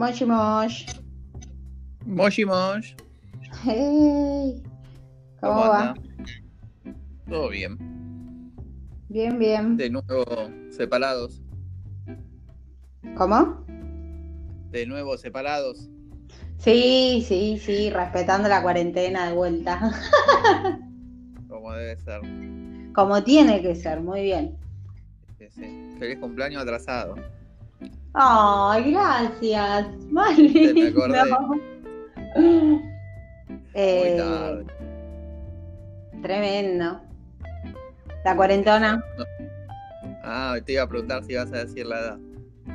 Moshi Mosh. Moshi Mosh. Hey. ¿Cómo, ¿Cómo va? Todo bien. Bien, bien. De nuevo separados. ¿Cómo? De nuevo separados. Sí, sí, sí, respetando la cuarentena de vuelta. Como debe ser. Como tiene que ser, muy bien. Sí, sí. Feliz cumpleaños atrasado. Ay, gracias. Me acordé. Muy Eh, tarde. tremendo. La cuarentona. Ah, te iba a preguntar si ibas a decir la edad.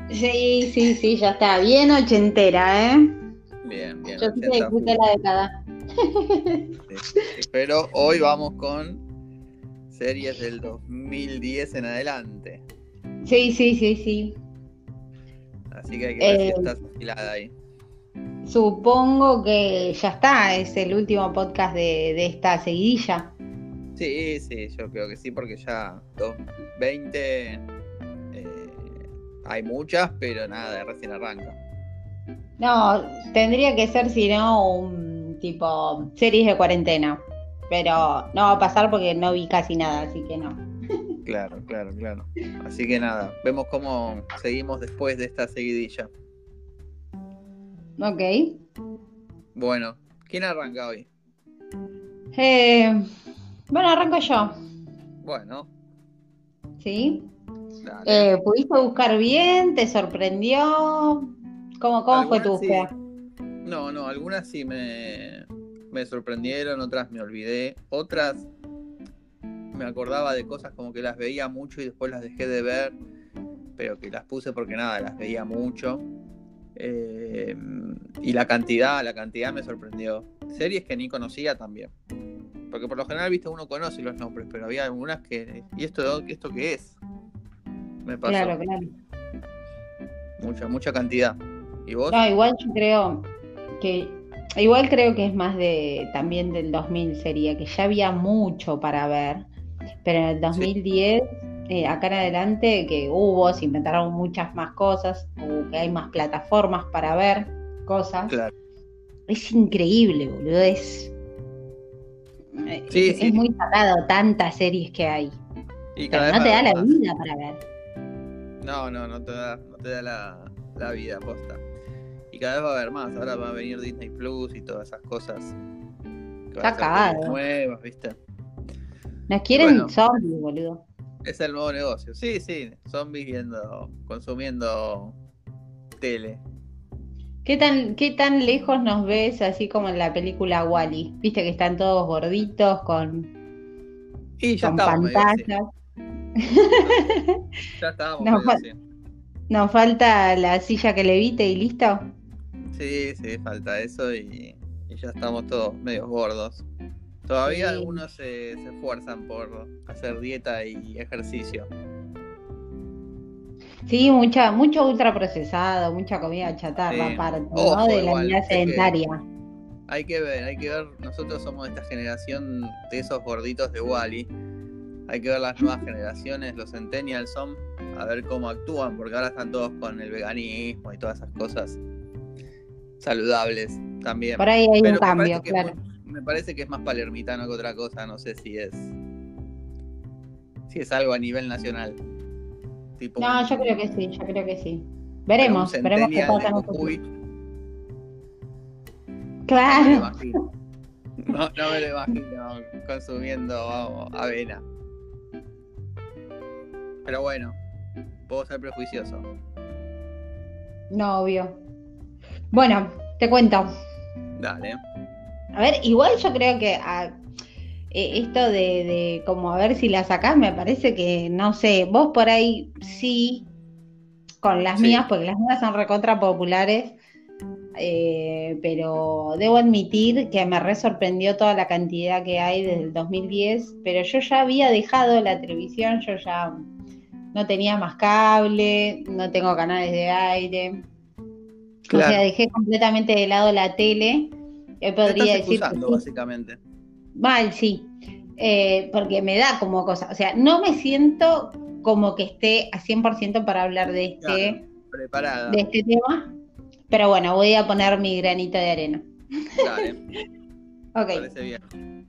Sí, sí, sí, ya está. Bien ochentera, ¿eh? Bien, bien. Yo sí que 80 disfruté la década. Sí. Pero hoy vamos con series del 2010 en adelante. Sí, sí, sí, sí. Así que hay que ver si Eh, estás afilada ahí. Supongo que ya está, es el último podcast de, de esta seguidilla. Sí, sí, yo creo que sí, porque ya 2020 eh, hay muchas, pero nada, recién arranca. No, tendría que ser, si no, un tipo series de cuarentena. Pero no va a pasar porque no vi casi nada, así que no. Claro, claro, claro. Así que nada, vemos cómo seguimos después de esta seguidilla. Ok. Bueno, ¿quién arranca hoy? Eh, bueno, arranco yo, Bueno, ¿sí? Eh, ¿Pudiste buscar bien? ¿Te sorprendió? ¿Cómo, cómo fue tu sí. búsqueda? No, no, algunas sí me, me sorprendieron, otras me olvidé, otras me acordaba de cosas como que las veía mucho y después las dejé de ver, pero que las puse porque nada, las veía mucho. Eh, y la cantidad, la cantidad me sorprendió. Series que ni conocía también. Porque por lo general, viste, uno conoce los nombres, pero había algunas que. ¿Y esto, esto qué es? Me pasó. Claro, claro. Mucha, mucha cantidad. ¿Y vos? No, igual yo creo que igual creo que es más de también del 2000 sería que ya había mucho para ver, pero en el 2010 eh, acá en adelante que hubo, se inventaron muchas más cosas, o que hay más plataformas para ver cosas. Claro. Es increíble, boludo, es Sí, es, sí. es muy sacado tantas series que hay, Y pero no te da la más. vida para ver. No, no, no te da, no te da la, la vida posta. Y cada vez va a haber más. Ahora va a venir Disney Plus y todas esas cosas. Que van a Está ser nuevas, ¿viste? Nos quieren Bueno. zombies, boludo. Es el nuevo negocio. Sí, sí. Zombies viendo, consumiendo tele. ¿Qué tan, ¿Qué tan lejos nos ves así como en la película Wally? Viste que están todos gorditos con, Y ya con pantallas. Ya estábamos. Nos falta la silla que levite y listo. Sí, sí, falta eso y, y ya estamos todos medio gordos. Todavía Sí. algunos se, se esfuerzan por hacer dieta y ejercicio. Sí, mucha, mucho ultraprocesado, mucha comida chatarra Sí. aparte, Ojo, ¿no? De la vida que- sedentaria. Hay que ver, hay que ver. Nosotros somos de esta generación de esos gorditos de Wally. Hay que ver las nuevas generaciones, los centennials son, a ver cómo actúan, porque ahora están todos con el veganismo y todas esas cosas saludables también. Por ahí hay Pero un cambio, claro. muy- me parece que es más palermitano que otra cosa, no sé si es si es algo a nivel nacional. Tipo No, un- yo creo que sí, yo creo que sí. Veremos, veremos qué pasa en Claro. imagino. No, no me lo imagino consumiendo vamos, avena. Pero bueno, puedo ser prejuicioso. No, obvio. Bueno, te cuento. Dale. A ver, igual yo creo que eh, esto de, de como a ver si la sacás, me parece que, no sé, vos por ahí sí, con las Sí. mías, porque las mías son recontra populares, eh, pero debo admitir que me re sorprendió toda la cantidad que hay desde el 2010, pero yo ya había dejado la televisión, yo ya no tenía más cable, no tengo canales de aire. O sea, Claro. dejé completamente de lado la tele. Te podría estás decir sí. básicamente. Mal, sí. Eh, porque me da como cosa. O sea, no me siento como que esté a 100% para hablar de este, Claro, de este tema. Pero bueno, voy a poner mi granito de arena. Dale, Ok. parece bien.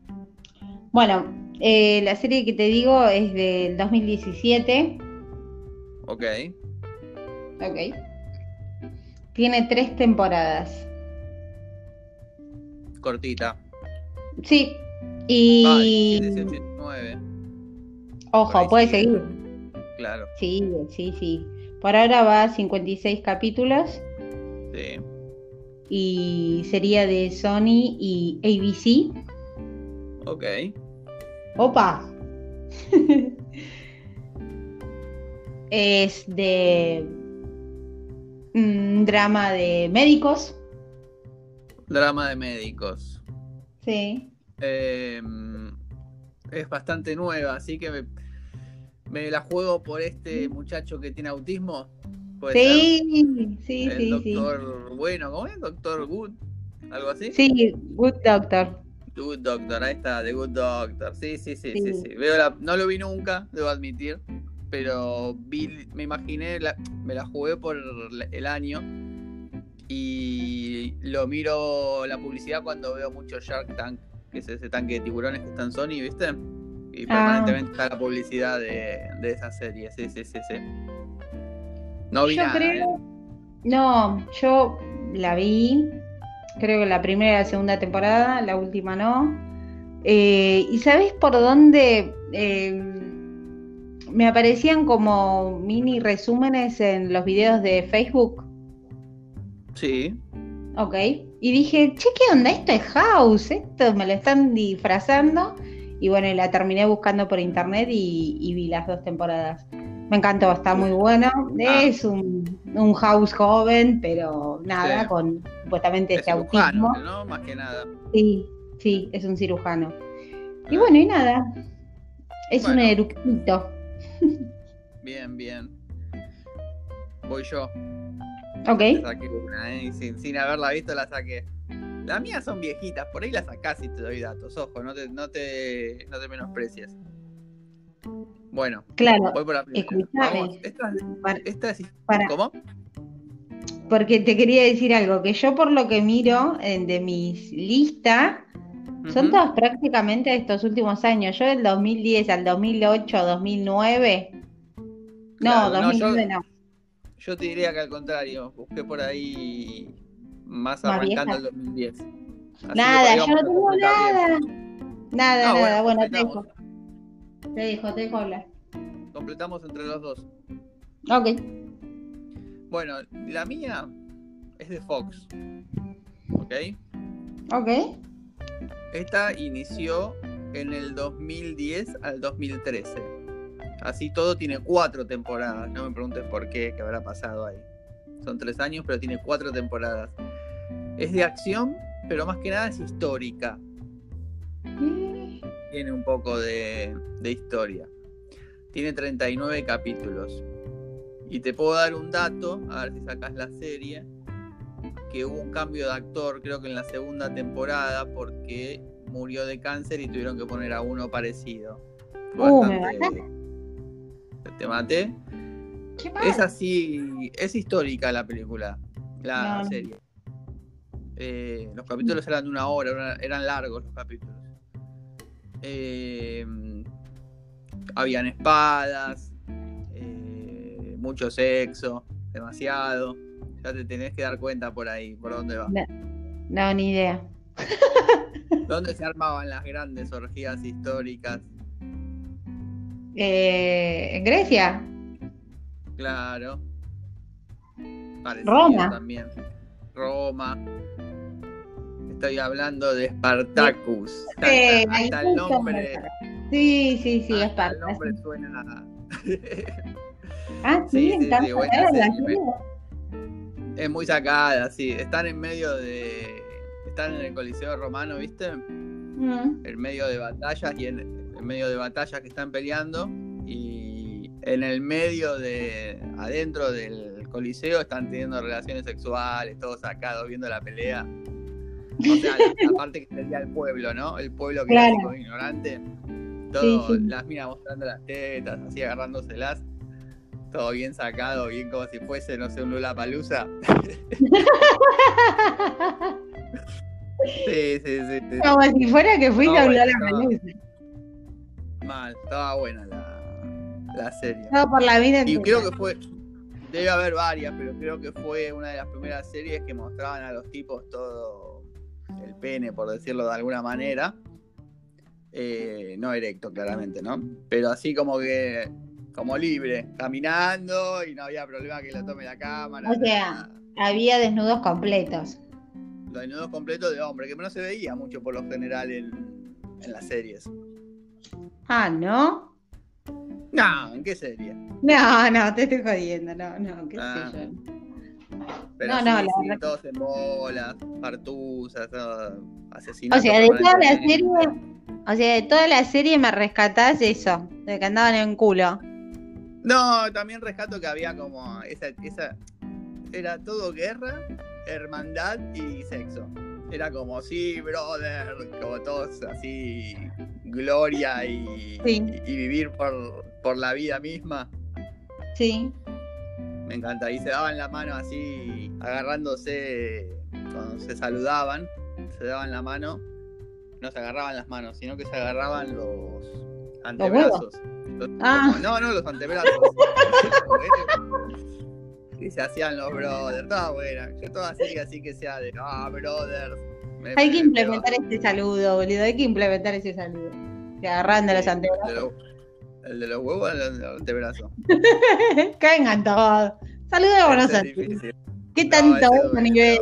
Bueno, eh, la serie que te digo es del 2017. Ok. Ok. Tiene tres temporadas. Cortita. Sí. Y. 18 y 19. Ojo, puede sigue. seguir. Claro, Sí, sí, sí. Por ahora va a 56 capítulos sí. y sería de Sony y ABC. Ok. Opa. es de mm, drama de médicos. Drama de médicos. Sí. Eh, es bastante nueva, así que me, me la juego por este muchacho que tiene autismo. ¿Puede Sí, sí, El sí. doctor, bueno, ¿cómo es? Doctor Good, algo así. Sí, Good Doctor. Good Doctor, ahí está, The Good Doctor. Sí, sí, sí, sí, Sí. sí. Veo la- no lo vi nunca, debo admitir, pero vi, me imaginé, la- me la jugué por el año y lo miro la publicidad cuando veo mucho Shark Tank, que es ese tanque de tiburones que está en Sony, ¿viste? Y Ah. permanentemente está la publicidad de, de esa serie, sí, sí, sí, sí. No vi Yo nada, creo. ¿eh? No, yo la vi. Creo que la primera y la segunda temporada, la última no. Eh, ¿Y sabes por dónde eh, me aparecían como mini resúmenes en los videos de Facebook? Sí, Ok. Y dije, che, ¿qué onda? Esto es House, esto me lo están disfrazando. Y bueno, y la terminé buscando por internet y, y vi las dos temporadas. Me encantó, está muy bueno. Ah. Es un, un House joven, pero nada, Sí. con supuestamente es este cirujano, autismo. ¿no? Más que nada. Sí, sí, es un cirujano. Y bueno, y nada. Es un eructito. Bien, bien. Voy yo. Ok. Saqué una, ¿eh? Sin, sin haberla visto la saqué. Las mías son viejitas, por ahí las sacás y te doy datos. Ojo, no te, no te, no te menosprecies. Bueno, Claro, voy por la. Vamos, esta, esta es. para- ¿Cómo? porque te quería decir algo, que yo por lo que miro en- de mis listas, Son todas prácticamente de estos últimos años. Yo del 2010 al 2008, 2009. No, Claro, no, 2009 no. Yo te diría que al contrario, busqué por ahí más arrancando vieja. el 2010. Así Nada, yo no tengo nada. bien. Nada, No, nada. Bueno, te completamos. dejo. Te dejo, te dejo hablar. Completamos entre los dos. Ok. Bueno, la mía es de Fox. ¿Ok? Ok. Esta inició en el 2010 al 2013. Así todo tiene cuatro temporadas. No me preguntes por qué, qué habrá pasado ahí. Son tres años, pero tiene cuatro temporadas. Es de acción, pero más que nada es histórica. Tiene un poco de, de historia. Tiene 39 capítulos. Y te puedo dar un dato, a ver si sacas la serie, que hubo un cambio de actor, creo que en la segunda temporada, porque murió de cáncer y tuvieron que poner a uno parecido. Fue Uh, bastante- ¿Te maté? Qué mal. Es así, es histórica la película, la No, no. serie. Eh, los capítulos eran de una hora, eran- largos los capítulos. Eh, habían espadas, eh, mucho sexo, demasiado. Ya te tenés que dar cuenta por ahí, por dónde va. No, ni idea. ¿Dónde se armaban las grandes orgías históricas? Eh, ¿En Grecia? Claro. Parecido Roma. también. Roma. Estoy hablando de Spartacus. Hasta, Eh, hasta el nombre. Sí, sí, sí, el suena. Ah, Sí, sí, sí, sí, es muy sacada, sí. Están en medio de. Están en el Coliseo Romano, ¿viste? Mm. En medio de batallas y en, en medio de batallas que están peleando. Y en el medio de. Adentro del Coliseo están teniendo relaciones sexuales, todos sacados, viendo la pelea. O sea, la, la parte que sería el pueblo, ¿no? El pueblo que Claro. era ignorante. Todo, Sí, sí. las minas mostrando las tetas, así agarrándoselas. Todo bien sacado, bien como si fuese, no sé, un Lula Palusa. Sí, sí, sí. sí. Como si fuera que fuiste No, a bueno, hablar a no. Mal, estaba buena la, la serie. Todo por la vida Y creo que fue, debe haber varias, pero creo que fue una de las primeras series que mostraban a los tipos todo el pene, por decirlo de alguna manera. Eh, no erecto, claramente, ¿no? Pero así como que, como libre, caminando y no había problema que lo tome la cámara. O sea, nada. Había desnudos completos. los desnudos completos de hombre, que no se veía mucho por lo general en, en las series. Ah, ¿no? No, ¿en qué serie? No, no, te estoy jodiendo, no, no, qué Ah. sé yo. Pero No, sí, no, sí, todos en bolas, partusas, asesinatos. O sea, de toda la serie, o sea, de toda la serie me rescatás eso, de que andaban en culo. No, también rescato que había como esa, esa era todo guerra, hermandad y sexo. Era como, sí, brother, como todos así, gloria y, Sí. y vivir por, por la vida misma. Sí. Me encanta. Y se daban la mano así, agarrándose cuando se saludaban, se daban la mano. No se agarraban las manos, sino que se agarraban los antebrazos. Los- Ah. No, no, los antebrazos. y se hacían los brothers. Estaba buena. Yo toda serie así que sea de, ah, brothers. me- Hay que me- implementar ese saludo, boludo, hay que implementar ese saludo. Se agarran de los antebrazos. el de los- huevos, el de los antebrazos. Caigan todos. Saludémonos Ese es así. difícil. ¿Qué No, tanto duele, nivel?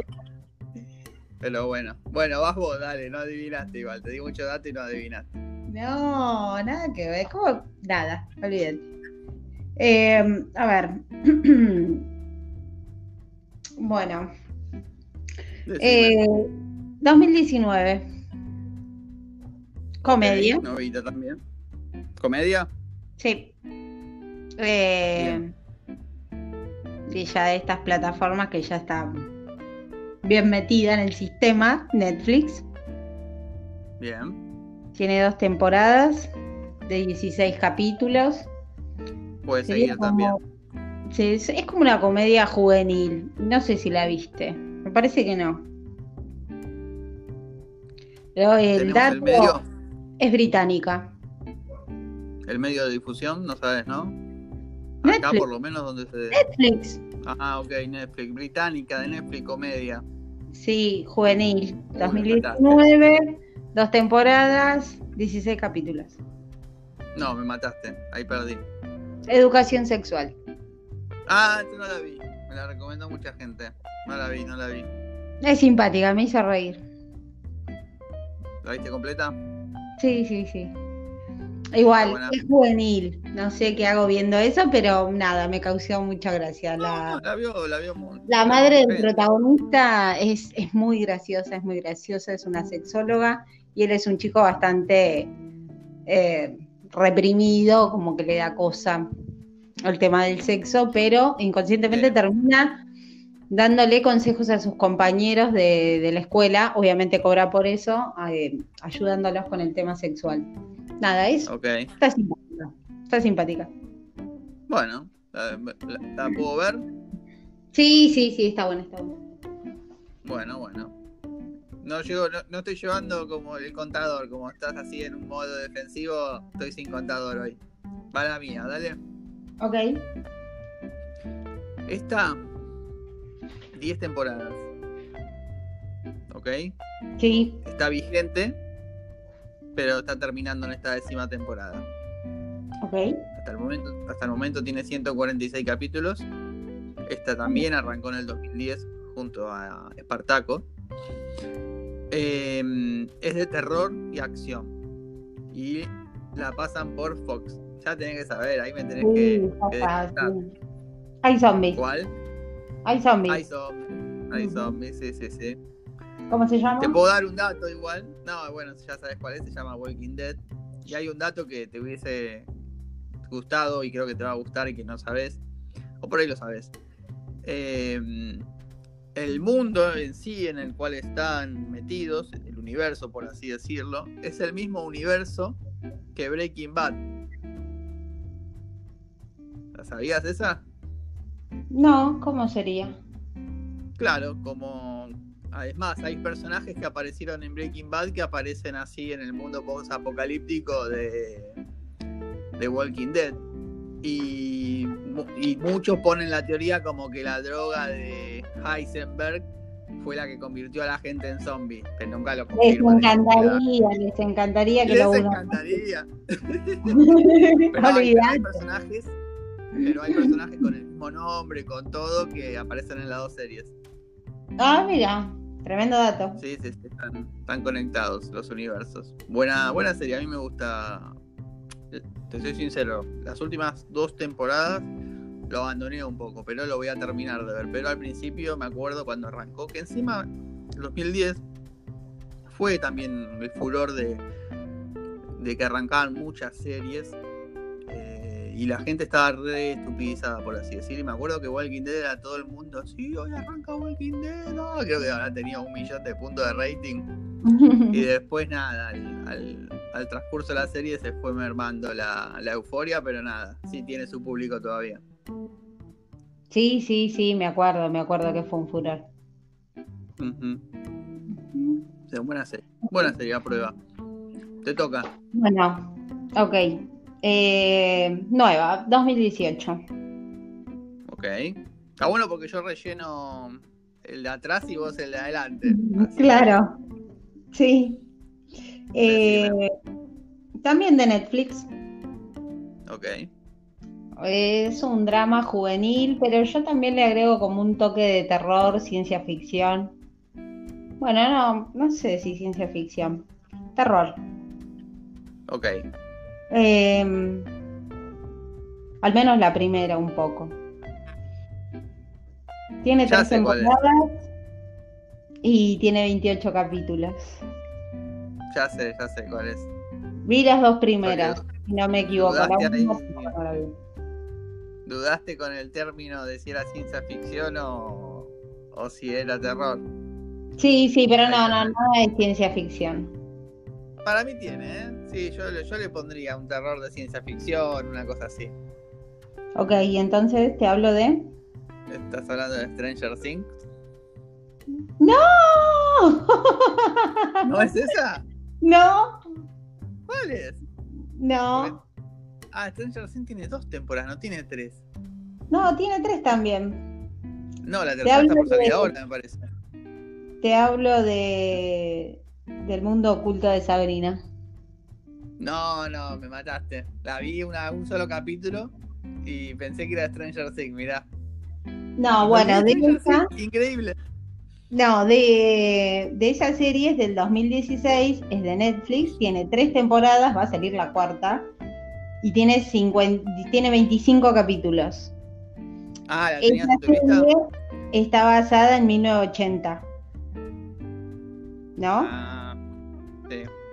Pero bueno, bueno, vas vos, dale, no adivinaste igual, te di mucho dato y no adivinaste. No, nada que ver. ¿Cómo? Nada, olvídate. Eh, a ver. bueno, eh, 2019. Comedia. Novita también. ¿Comedia? Sí. Eh, y ya de estas plataformas que ya está bien metida en el sistema, Netflix. Bien. Tiene dos temporadas de 16 capítulos. Puede seguir también. Es, es como una comedia juvenil. No sé si la viste. Me parece que no. Pero el dato el medio, es británica. el medio de difusión, no sabes, ¿no? Acá por lo menos donde se... Netflix. Ah, ok, Netflix. Británica de Netflix, comedia. Sí, juvenil. Uy, 2019, dos temporadas, 16 capítulos. No, me mataste, ahí perdí. Educación sexual. Ah, no la vi. Me la recomendó mucha gente. No la vi, no la vi. Es simpática, me hizo reír. ¿La viste completa? Sí, sí, sí. Igual, es juvenil. No sé qué hago viendo eso, pero nada, me causó mucha gracia. La, No, la vio, la vio. mu- La madre del protagonista es, es muy graciosa, es muy graciosa, es una sexóloga y él es un chico bastante eh, reprimido, como que le da cosa el tema del sexo, pero inconscientemente termina dándole consejos a sus compañeros de, de la escuela, obviamente cobra por eso, eh, ayudándolos con el tema sexual. Nada, es, Ok. está simpática, está simpática. Bueno, la, la- la puedo ver. Sí, sí, sí, está buena, está buena. Bueno, bueno. No, llego, no, no estoy llevando como el contador, como estás así en un modo defensivo, estoy sin contador hoy. Va la mía, dale. Ok. Esta, 10 temporadas. ¿Ok? Sí, Está vigente, pero está terminando en esta décima temporada. ok. Hasta el momento, hasta el momento tiene 146 capítulos. Esta también arrancó en el 2010 junto a Espartaco. Eh, es de terror y acción. Y la pasan por Fox. Ya tenés que saber, ahí me tenés que, Sí, que papá, sí. Hay zombies. ¿Cuál? Hay zombies. Hay zombies. Hay zombies, sí, sí, sí. ¿Cómo se llama? Te puedo dar un dato igual. No, bueno, ya sabes cuál es, se llama Walking Dead. Y hay un dato que te hubiese gustado y creo que te va a gustar y que no sabes. O por ahí lo sabes. Eh, el mundo en sí en el cual están metidos, el universo por así decirlo, es el mismo universo que Breaking Bad. ¿La sabías esa? No, ¿cómo sería? Claro, como además hay personajes que aparecieron en Breaking Bad que aparecen así en el mundo post-apocalíptico de, de Walking Dead. Y, y muchos ponen la teoría como que la droga de Heisenberg fue la que convirtió a la gente en zombie, pero nunca lo Les encantaría, les encantaría que les lo encantaría. pero hay, hay personajes, pero hay personajes con el mismo nombre, con todo, que aparecen en las dos series. Ah, mira, tremendo dato. Sí, sí, sí están, están, conectados los universos. Buena, buena serie, a mí me gusta. Te soy sincero, las últimas dos temporadas lo abandoné un poco, pero lo voy a terminar de ver. Pero al principio me acuerdo cuando arrancó, que encima 2010 fue también el furor de, de que arrancaban muchas series y la gente estaba re estupidizada, por así decir. Y me acuerdo que Walking Dead era todo el mundo, sí, hoy arranca Walking Dead, no, creo que ahora tenía un millón de puntos de rating. y después nada, al, al, transcurso de la serie se fue mermando la, la euforia, pero nada, sí tiene su público todavía. Sí, sí, sí, me acuerdo, me acuerdo que fue un furor. buena serie, buena serie, a prueba. Te toca. Bueno, ok. Eh, nueva, 2018. Ok. Está bueno porque yo relleno el de atrás y vos el de adelante. Claro. Sí. Eh, también de Netflix. Ok. Es un drama juvenil, pero yo también le agrego como un toque de terror, ciencia ficción. Bueno, no, no sé si ciencia ficción. Terror. Ok. Em, al menos la primera un poco. Tiene tres temporadas y tiene 28 capítulos. Ya sé, ya sé cuál es. Vi las dos primeras, si no me equivoco. La ¿Dudaste con el término de si era ciencia ficción o, o si era terror? Sí, sí, pero no, no, no es ciencia ficción. Para mí tiene, ¿eh? Sí, yo, yo le pondría un terror de ciencia ficción, una cosa así. Ok, y entonces te hablo de. ¿Estás hablando de Stranger Things? ¡No! ¿No es esa? No. ¿Cuál es? No. Ah, Stranger Things tiene dos temporadas, no tiene tres. No, tiene tres también. No, la tercera está por salir ahora, me parece. Te hablo de del mundo oculto de Sabrina. No, no, me mataste. La vi una, un solo capítulo y pensé que era Stranger Things, mirá. No, bueno, de esa. Increíble. No, de, de esa serie es del 2016, es de Netflix, tiene tres temporadas, va a salir la cuarta y tiene, 50, tiene 25 capítulos. Ah, la tenías. Está basada en 1980. ¿No? Ah.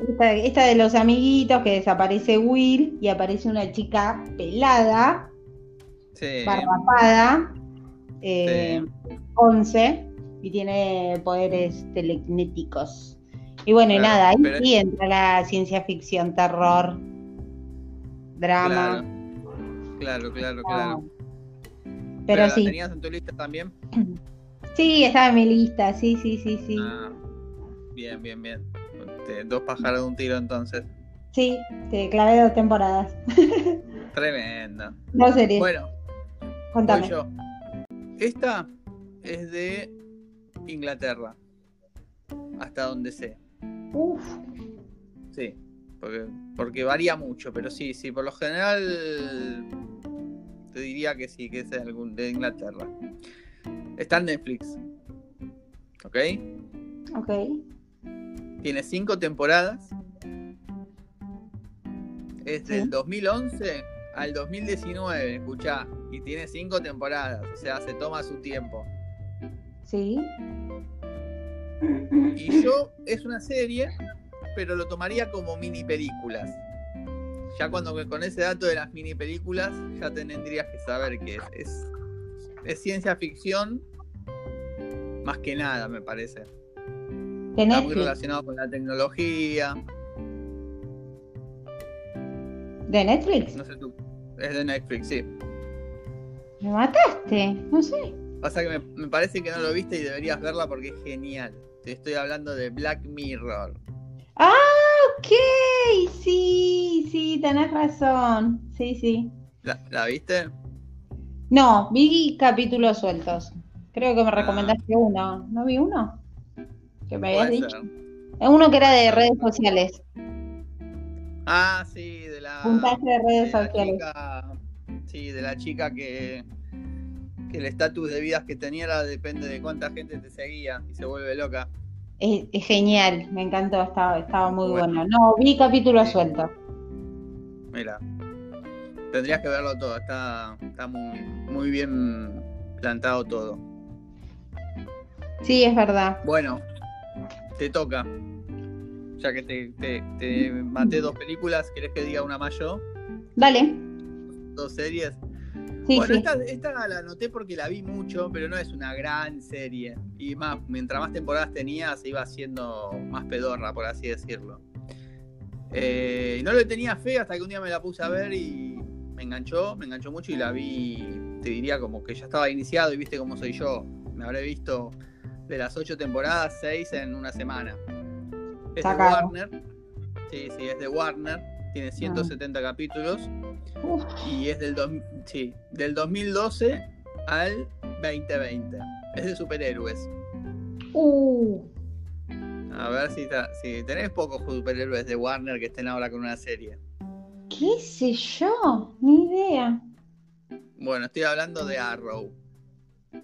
Esta, esta, de los amiguitos que desaparece Will y aparece una chica pelada, sí. barrapada, eh, sí. 11, y tiene poderes telequinéticos. Y bueno, claro, y nada, ahí pero... sí entra la ciencia ficción, terror, drama. Claro, claro, claro. claro. Pero, ¿Pero sí. ¿La tenías en tu lista también? Sí, estaba en mi lista, sí, sí, sí, sí. Ah, bien, bien, bien. Dos pájaros de un tiro entonces. Sí, te clavé dos temporadas. Tremendo. No series. Bueno, contame. Yo. Esta es de Inglaterra, hasta donde sé. Uf. Sí, porque, porque varía mucho, pero sí, sí, por lo general te diría que sí, que es de, algún, de Inglaterra. Está en Netflix. ¿Ok? Ok. Tiene cinco temporadas. Es del Sí. 2011 al 2019, escuchá. Y tiene cinco temporadas, o sea, se toma su tiempo. Sí. Y yo, es una serie, pero lo tomaría como mini películas. Ya cuando con ese dato de las mini películas, ya tendrías que saber que es, es, es ciencia ficción, más que nada, me parece. De Está muy relacionado con la tecnología. ¿De Netflix? No sé tú. Es de Netflix, sí. Me mataste, no sé. Pasa que me, me parece que no lo viste y deberías verla porque es genial. Te estoy hablando de Black Mirror. Ah, ok, sí, sí, tenés razón. Sí, sí. ¿La, la viste? No, vi capítulos sueltos. Creo que me Ah. recomendaste uno. ¿No vi uno? Que me habías dicho. Es uno que era de redes sociales. Ah, sí, de la. Puntaje de redes de sociales. chica- sí, de la chica que, que el estatus de vidas que tenía era depende de cuánta gente te seguía y se vuelve loca. Es, es genial, me encantó, estaba, estaba muy Bueno. bueno. No, vi capítulos Sí. sueltos. Mira, tendrías que verlo todo, está, está muy, muy bien plantado todo. Sí, es verdad. Bueno, te toca. Ya que te, te, te maté dos películas, ¿querés que diga una más yo? Dale. Dos series. Sí, bueno, sí. Esta, esta la anoté porque la vi mucho, pero no es una gran serie. Y más, mientras más temporadas tenía, se iba haciendo más pedorra, por así decirlo. Eh, y no le tenía fe hasta que un día me la puse a ver y me enganchó, me enganchó mucho y la vi, te diría como que ya estaba iniciado y viste cómo soy yo. Me habré visto de las ocho temporadas, seis en una semana. Es de. Warner. Sí, sí, es de Warner. Tiene 170 capítulos Uf, y es del, dos- sí, del 2012 al 2020. Es de superhéroes. uh, A ver si, ta- si tenés pocos superhéroes de Warner que estén ahora con una serie. ¿Qué sé yo? Ni idea. Bueno, estoy hablando de Arrow.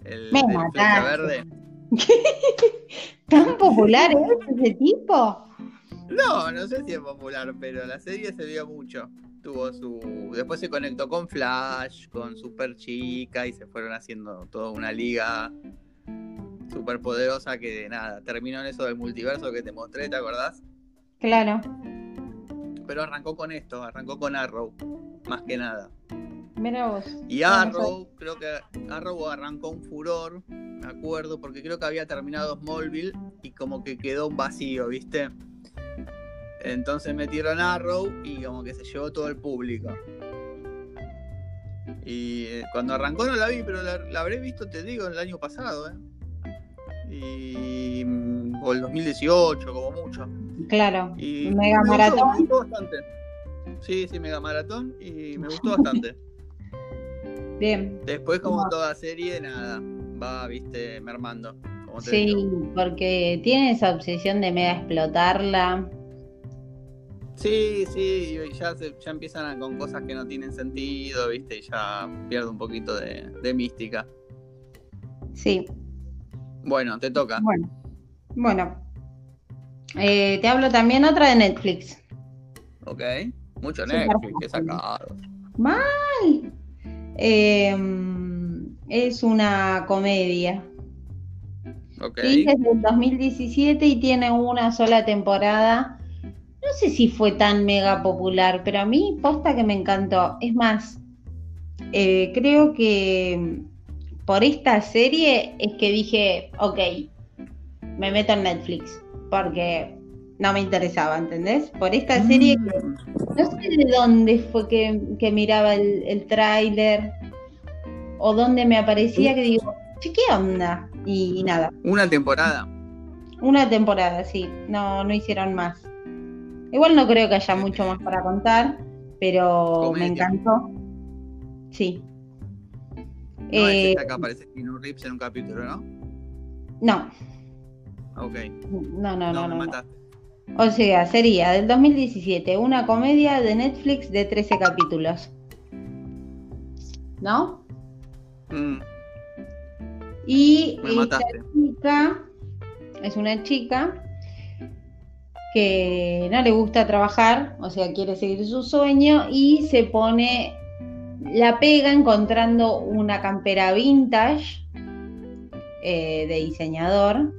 El Me del mataste. flecha verde. ¿Tan popular es ese tipo? No, no sé si es popular, pero la serie se vio mucho. Tuvo su. Después se conectó con Flash, con Super Chica y se fueron haciendo toda una liga super poderosa que nada, terminó en eso del multiverso que te mostré, ¿te acordás? Claro. Pero arrancó con esto, arrancó con Arrow, más que nada. Mira vos. Y Arrow, creo que Arrow arrancó un furor, me acuerdo, porque creo que había terminado Smallville y como que quedó un vacío, ¿viste? Entonces metieron Arrow y como que se llevó todo el público. Y eh, cuando arrancó no la vi, pero la, la habré visto, te digo, el año pasado, ¿eh? Y, mm, o el 2018, como mucho. Claro. Y Mega me maratón. Gustó, me gustó bastante. Sí, sí, mega maratón y me gustó bastante. Bien. Después, como No. toda serie, nada, va, viste, mermando. Como te Sí, digo. porque tiene esa obsesión de mega explotarla. Sí, sí, y ya, se- ya empiezan a- con cosas que no tienen sentido, viste, y ya pierde un poquito de, de mística. Sí. Bueno, te toca. Bueno. Bueno. Eh, te hablo también otra de Netflix. Ok. Mucho Netflix, fácil. sacado. Mal. Eh, es una comedia. Ok. Sí, es del 2017 y tiene una sola temporada. No sé si fue tan mega popular, pero a mí posta que me encantó. Es más, eh, creo que por esta serie es que dije, ok, me meto en Netflix, porque no me interesaba, ¿entendés? Por esta serie que Mm, no sé de dónde fue que, que miraba el, el tráiler o dónde me aparecía que digo, che, ¿qué onda? Y, nada, Una temporada. una temporada, sí, no, no hicieron más. Igual no creo que haya mucho más para contar, pero me Comedia. encantó. Sí. No Eh, es que aparece Keanu Reeves en un capítulo, ¿no? no, Ok. no, no, No, no, me no. O sea, sería del 2017, una comedia de Netflix de 13 capítulos. ¿No? Mm, Y Me esta chica es una chica que no le gusta trabajar, o sea, quiere seguir su sueño y se pone, la pega encontrando una campera vintage eh, de diseñador,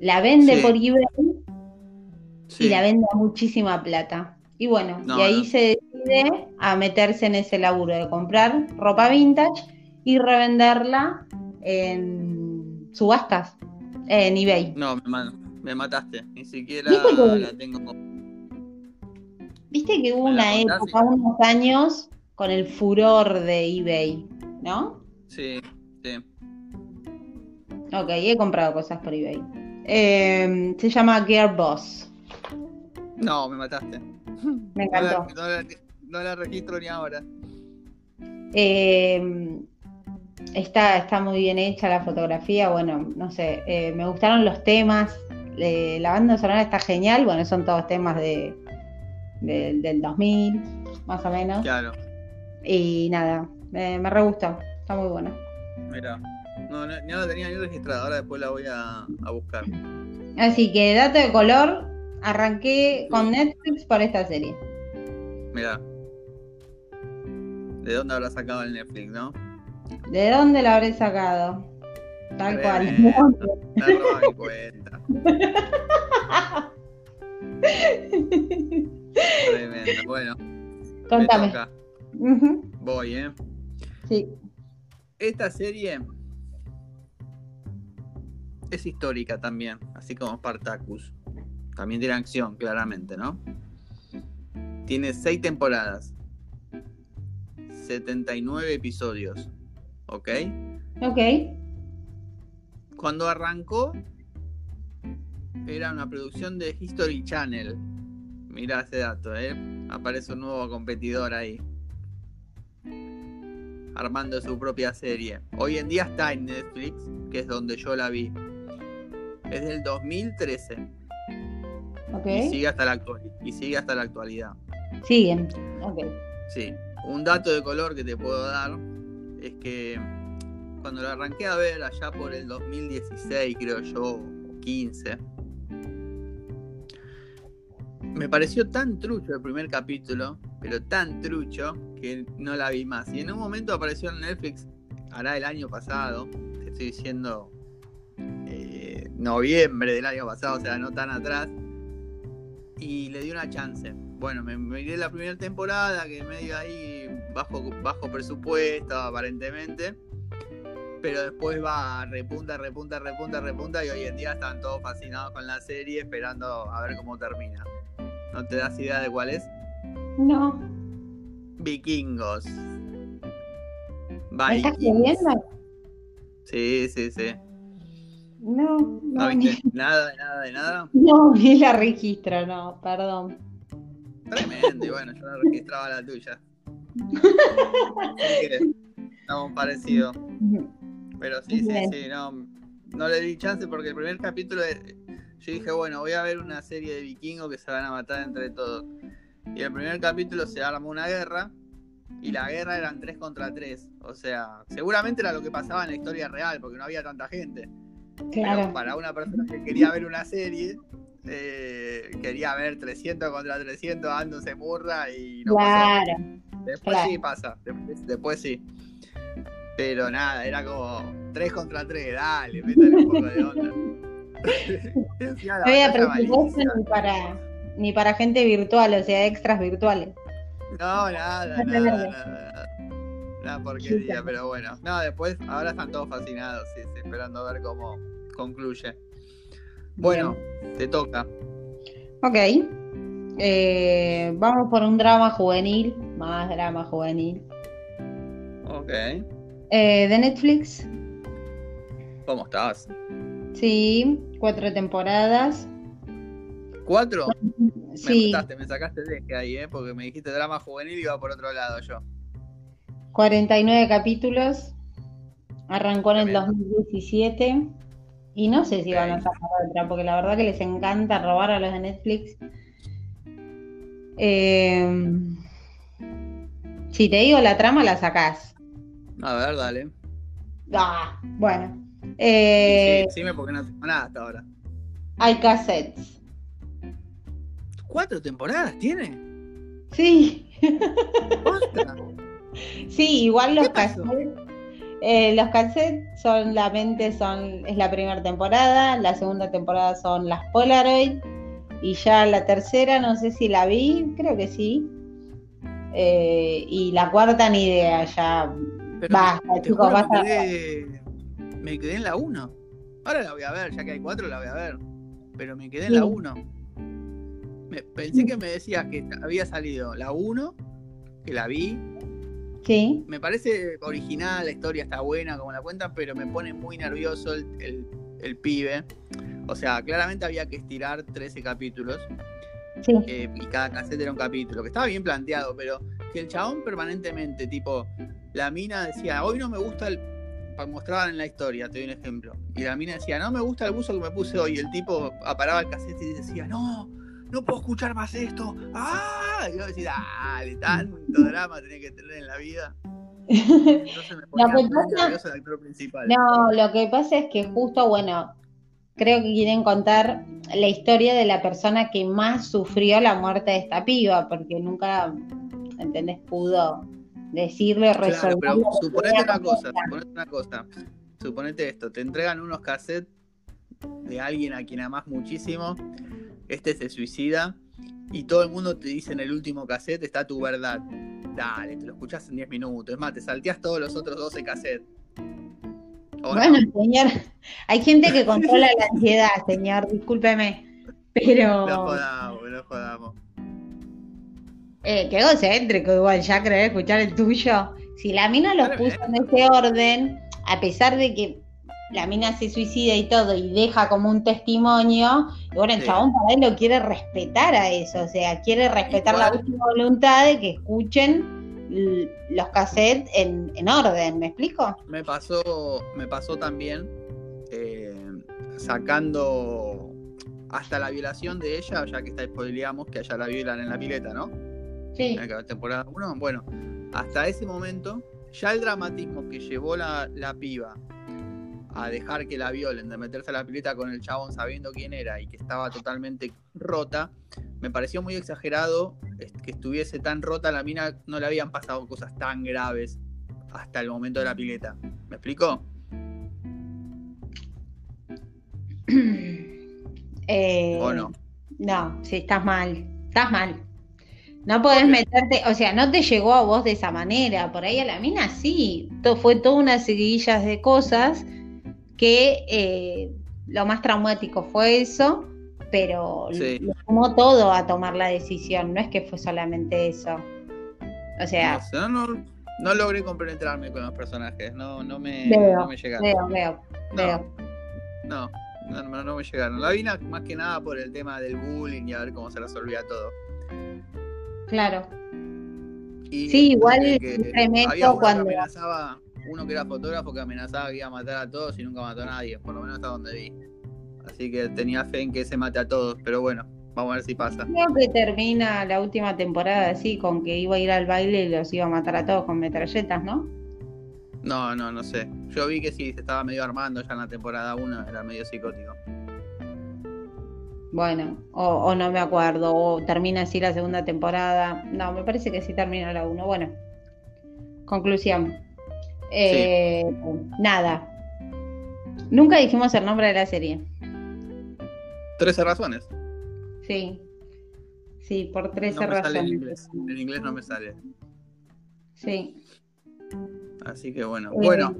la vende Sí. por eBay sí. y la vende a muchísima plata. Y bueno, No, y ahí no. se decide a meterse en ese laburo de comprar ropa vintage y revenderla en subastas, en eBay. No, me, ma- me mataste. Ni siquiera ¿Viste que- la tengo. Viste que hubo ¿Me la una época, unos años, con el furor de eBay, ¿no? Sí, sí. Ok, he comprado cosas por eBay. Eh, se llama Gear Boss. No, me mataste. Me encantó. No la, no la- no la registro ni ahora. Eh, está, está muy bien hecha la fotografía, bueno, no sé, eh, me gustaron los temas, eh, la banda sonora está genial, bueno, son todos temas de, de- del 2000, más o menos, Claro, y nada, me, me re gustó, está muy bueno. mira. No, no, no la tenía ni registrada, ahora después la voy a, a buscar. Así que, dato de color, arranqué con Netflix por esta serie. Mira. ¿De dónde habrá sacado el Netflix, no? ¿De dónde la habré sacado? Tal cual. Tremendo. Me roba mi cuenta. Tremendo. Bueno, me Contame. Voy, ¿eh? Sí. Esta serie es histórica también, así como Spartacus. También tiene acción, claramente, ¿no? Tiene seis temporadas, 79 episodios, ¿ok? Ok. Cuando arrancó, era una producción de History Channel. Mira ese dato, ¿eh? Aparece un nuevo competidor ahí. Armando su propia serie. Hoy en día está en Netflix, que es donde yo la vi. Es del 2013 Ok. y sigue hasta la, y sigue hasta la actualidad. Siguen. Ok. Sí, un dato de color que te puedo dar es que cuando la arranqué a ver allá por el 2016, creo yo, o 15, me pareció tan trucho el primer capítulo, pero tan trucho que no la vi más. Y en un momento apareció en Netflix, hará el año pasado, te estoy diciendo eh, noviembre del año pasado, o sea, no tan atrás, y le di una chance. Bueno, me miré la primera temporada, que medio ahí bajo, bajo presupuesto, aparentemente. Pero después va, repunta, repunta, repunta, repunta, y hoy en día están todos fascinados con la serie, esperando a ver cómo termina. ¿No te das idea de cuál es? No. Vikingos. ¿Me estás viendo? Sí, sí, sí. No, ¿No no, ni, viste nada, de nada, de nada? no, ni la registro, no, perdón. Tremendo, y bueno, yo no registraba la tuya. Así que estamos parecidos. Pero sí, sí, sí, no, no le di chance porque el primer capítulo de- yo dije, bueno, voy a ver una serie de vikingos que se van a matar entre todos. Y el primer capítulo se armó una guerra y la guerra eran 3 contra 3. O sea, seguramente era lo que pasaba en la historia real porque no había tanta gente. Pero Claro. para una persona que quería ver una serie, eh, quería ver 300 contra 300 dándose murra y no pasó. Claro. Después Claro. sí pasa, después, después sí. Pero nada, era como 3 contra 3, dale, métale un poco de onda. No había presupuesto ni para, ni para gente virtual, o sea, extras virtuales. No, nada, nada, nada, nada. Una porquería, pero bueno. No, después, ahora están todos fascinados, sí, sí, esperando a ver cómo concluye. Bueno, te toca. Ok. Eh, vamos por un drama juvenil, más drama juvenil. Ok. Eh, de Netflix, ¿Cómo estás? sí, cuatro temporadas. ¿Cuatro? Me Sí, mataste, me sacaste de ahí, ¿eh? Porque me dijiste drama juvenil y iba por otro lado yo. 49 capítulos. Arrancó en el Tremendo. 2017. Y no sé si van a sacar otra, porque la verdad que les encanta robar a los de Netflix. Eh, si te digo la trama, la sacás. A ver, dale. Ah, bueno. Eh, Sí, decime porque no tengo nada hasta ahora. Hay cassettes. ¿Cuatro temporadas tiene? Sí, sí, igual los cassettes. Eh, los cassettes solamente son, es la primera temporada, la segunda temporada son las Polaroid y ya la tercera no sé si la vi, creo que sí. Eh, y la cuarta ni idea, ya Pero basta, chicos, basta. me, quedé, me quedé en la 1. Ahora la voy a ver, ya que hay cuatro la voy a ver. Pero me quedé en Sí. la 1. Pensé que me decías que había salido la 1, que la vi, Sí. Me parece original, la historia está buena como la cuentan, pero me pone muy nervioso el, el, pibe. O sea, claramente había que estirar 13 capítulos. Sí. Eh, y cada cassette era un capítulo, que estaba bien planteado, pero que el chabón permanentemente, tipo, la mina decía, hoy no me gusta el. Mostraban en la historia, te doy un ejemplo. Y la mina decía, no me gusta el buzo que me puse hoy. Y el tipo aparaba el cassette y decía, no, no puedo escuchar más esto. ¡Ah! Y yo decía, dale, tanto drama tenés que tener en la vida. Entonces me ponía el actor principal. No, lo que pasa es que justo, bueno, creo que quieren contar la historia de la persona que más sufrió la muerte de esta piba, porque nunca, ¿entendés? Pudo decirle, resolver. Claro, pero suponete una cosa, suponete una cosa. Suponete esto, te entregan unos cassettes de alguien a quien amas muchísimo este se suicida y todo el mundo te dice en el último cassette está tu verdad. Dale, te lo escuchas en 10 minutos. Es más, te salteas todos los otros 12 cassettes. Bueno, señor, hay gente que controla la ansiedad, señor, discúlpeme. Pero. No jodamos, no jodamos. Eh, qué egocéntrico, igual, ya querer escuchar el tuyo. Si la mina los puso en ese orden, a pesar de que la mina se suicida y todo y deja como un testimonio, y bueno, el chabón para él lo quiere respetar a eso, o sea, quiere respetar la última voluntad de que escuchen los cassettes en, en, orden, ¿me explico? Me pasó, me pasó también eh, sacando hasta la violación de ella, ya que está spoileamos que allá la violan en la pileta, ¿no? Sí. En la temporada 1, bueno, hasta ese momento, ya el dramatismo que llevó la, la piba a dejar que la violen, de meterse a la pileta con el chabón sabiendo quién era y que estaba totalmente rota, me pareció muy exagerado que estuviese tan rota la mina, no le habían pasado cosas tan graves hasta el momento de la pileta. ¿Me explico? Eh, ¿O no? No, sí, estás mal, estás mal. No podés meterte, o sea, no te llegó a vos de esa manera, por ahí a la mina sí, fue toda una seguidilla de cosas que eh, lo más traumático fue eso, pero lo tomó todo a tomar la decisión, no es que fue solamente eso. O sea... No, no, logré compenetrarme con los personajes, no, no, me, no me llegaron. Veo, veo, veo. No, no, no, me llegaron. La vi más que nada por el tema del bullying y a ver cómo se resolvía todo. Claro. sí, igual tremendo cuando uno que era fotógrafo que amenazaba que iba a matar a todos y nunca mató a nadie, por lo menos hasta donde vi. Así que tenía fe en que se mate a todos, pero bueno, vamos a ver si pasa. Creo que termina la última temporada así, con que iba a ir al baile y los iba a matar a todos con metralletas, ¿no? No, no, no sé. Yo vi que sí, se estaba medio armando ya en la temporada 1, era medio psicótico. Bueno, o, no me acuerdo, o termina así la segunda temporada. No, me parece que sí termina la 1. Bueno, conclusión. Eh, Nada. Nunca dijimos el nombre de la serie. 13 razones. Sí. Sí, por 13 razones. en, inglés. en inglés no me sale. Sí. Así que bueno. Eh, bueno.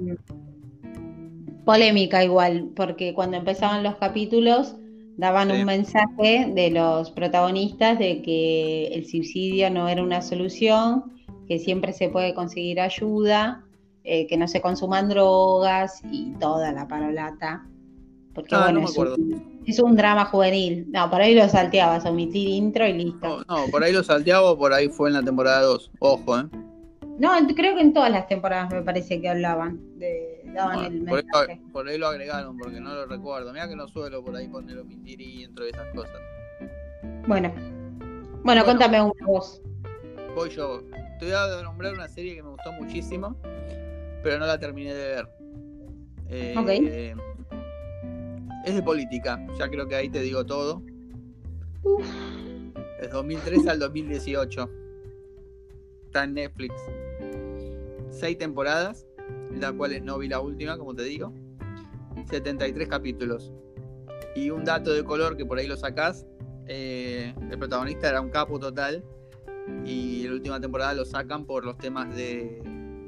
Polémica igual, porque cuando empezaban los capítulos daban un mensaje de los protagonistas de que el suicidio no era una solución, que siempre se puede conseguir ayuda eh, que no se consuman drogas y toda la parolata. Porque ah, bueno, es, un, drama juvenil. No, por ahí lo salteabas, omitir intro y listo. No, por ahí lo salteaba, por ahí fue en la temporada 2. Ojo, ¿eh? No, creo que en todas las temporadas me parece que hablaban. De, daban el por, ahí, por ahí lo agregaron, porque no lo recuerdo. Mira que no suelo por ahí poner omitir intro y esas cosas. Bueno. Bueno, contame una voz. Voy yo. Te voy a nombrar una serie que me gustó muchísimo pero no la terminé de ver. Eh, es de política, ya creo que ahí te digo todo. Es 2003 al 2018. Está en Netflix. Seis temporadas, las cuales no vi la última, como te digo. 73 capítulos. Y un dato de color que por ahí lo sacás. Eh, el protagonista era un capo total. Y la última temporada lo sacan por los temas de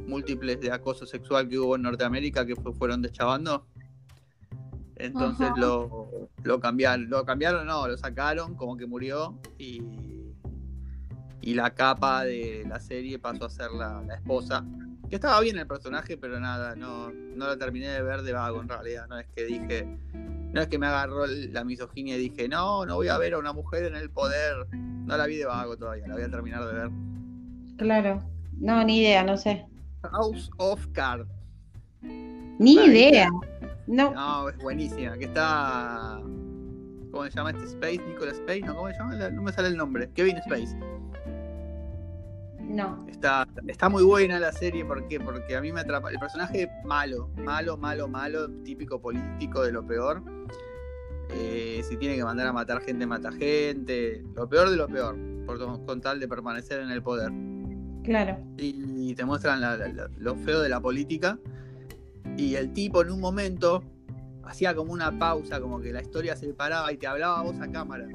múltiples de acoso sexual que hubo en Norteamérica que fueron deschavando. Entonces lo, cambiaron, lo cambiaron, no, lo sacaron como que murió y, y la capa de la serie pasó a ser la, esposa. Que estaba bien el personaje, pero nada, no, no la terminé de ver de vago en realidad. No es que dije, no es que me agarró la misoginia y dije, no, no voy a ver a una mujer en el poder. No la vi de vago todavía, la voy a terminar de ver. Claro, no, ni idea, no sé. House of Cards. Ni idea. No. No, es buenísima. Que está. ¿Cómo se llama este Space? Nicolas Space, ¿no? ¿Cómo se llama? No me sale el nombre. Kevin Space. No. Está, está muy buena la serie, ¿por qué? Porque a mí me atrapa. El personaje malo, malo, malo, malo, típico político de lo peor. Eh, si tiene que mandar a matar gente, mata gente. Lo peor de lo peor, por, con tal de permanecer en el poder. Claro. Y, te muestran lo feo de la política. Y el tipo en un momento hacía como una pausa, como que la historia se paraba y te hablaba a vos a cámara.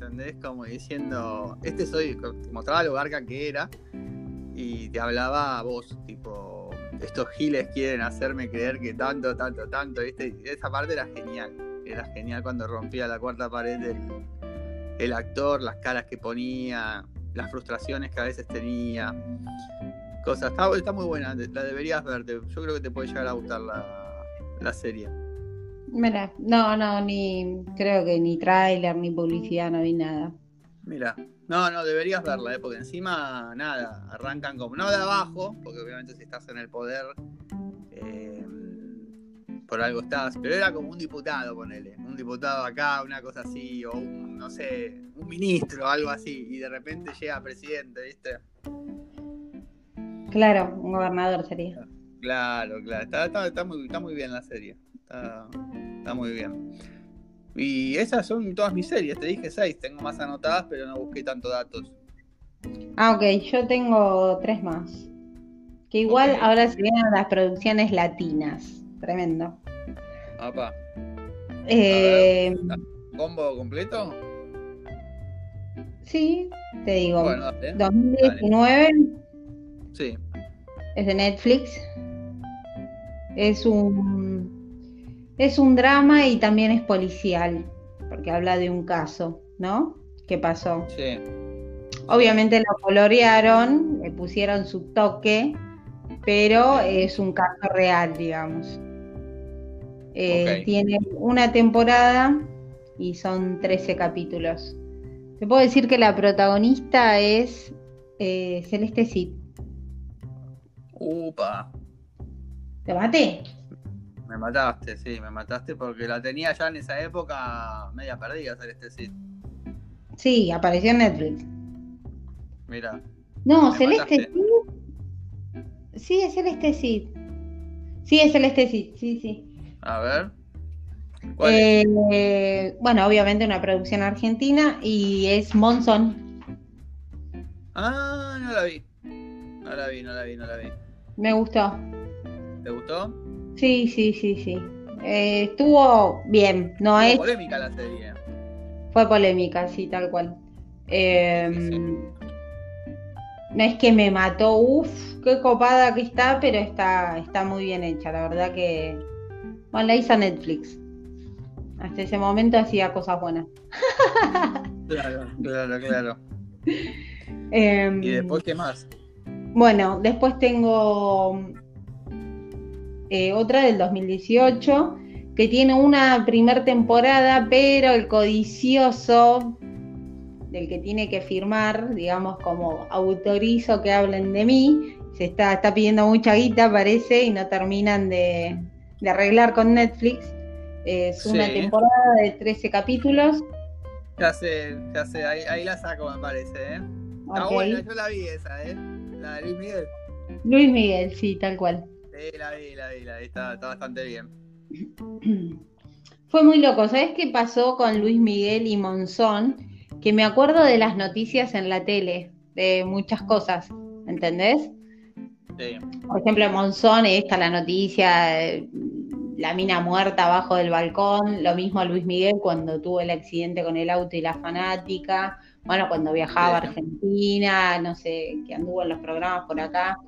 ¿entendés? Como diciendo, este soy, mostraba lo garca que era y te hablaba a vos, tipo, estos giles quieren hacerme creer que tanto, tanto, tanto, esa parte era genial, era genial cuando rompía la cuarta pared del el actor, las caras que ponía, las frustraciones que a veces tenía, cosas, está, está muy buena, la deberías verte, yo creo que te puede llegar a gustar la, la serie. Mira, no, no, ni creo que ni tráiler, ni publicidad, no vi nada. Mira, no, no, deberías verla, ¿eh? porque encima, nada, arrancan como, no de abajo, porque obviamente si estás en el poder, por algo estás, pero era como un diputado, ponele, un diputado acá, una cosa así, o un, no sé, un ministro, algo así, y de repente llega presidente, ¿viste? Claro, un gobernador sería. Claro, claro, está, está, muy, está muy bien la serie. Está, muy bien. Y esas son todas mis series, te dije seis, tengo más anotadas, pero no busqué tanto datos. Ah, ok, yo tengo tres más. Que igual ahora se vienen las producciones latinas. Tremendo. Apa. Eh, ¿Combo completo? Sí, te digo. 2019. Sí. Es de Netflix. Es un es un drama y también es policial, porque habla de un caso, ¿no? ¿Qué pasó? Sí. Obviamente lo colorearon, le pusieron su toque, pero es un caso real, digamos. Eh, tiene una temporada y son 13 capítulos. Te puedo decir que la protagonista es eh, Celeste Cid. Upa. ¿Te maté? Me mataste, sí, me mataste porque la tenía ya en esa época media perdida, Celeste Cid. Sí, apareció en Netflix. Mira. No, Celeste Cid. Sí, es Celeste Cid. Sí, es Celeste Cid, sí, sí. A ver. ¿Cuál eh, Bueno, obviamente una producción argentina y es Monzón. Ah, no la vi. No la vi, no la vi, no la vi. Me gustó. ¿Te gustó? Sí, sí, sí, sí. Eh, estuvo bien, no Fue es. polémica la serie. Fue polémica, sí, tal cual. Em, no es que me mató, uff, qué copada que está, pero está, está muy bien hecha, la verdad que. Bueno, la hizo Netflix. Hasta ese momento hacía cosas buenas. claro, claro, claro. Em, ¿Y después qué más? Bueno, después tengo eh, otra del 2018, que tiene una primer temporada, pero el codicioso del que tiene que firmar, digamos, como autorizo que hablen de mí, se está, está pidiendo mucha guita, parece, y no terminan de, arreglar con Netflix. Es una temporada de 13 capítulos. Ya sé, ya sé, ahí, la saco, me parece, ¿eh? Está buena, yo la vi esa, ¿eh? La de Luis Miguel. Luis Miguel, sí, tal cual. Sí, la vi, la vi, la vi, está, bastante bien. Fue muy loco, ¿sabes qué pasó con Luis Miguel y Monzón? Que me acuerdo de las noticias en la tele, de muchas cosas, ¿entendés? Sí. Por ejemplo, Monzón, esta la noticia, la mina muerta abajo del balcón, lo mismo Luis Miguel cuando tuvo el accidente con el auto y la fanática, bueno, cuando viajaba a Argentina, no sé, que anduvo en los programas por acá.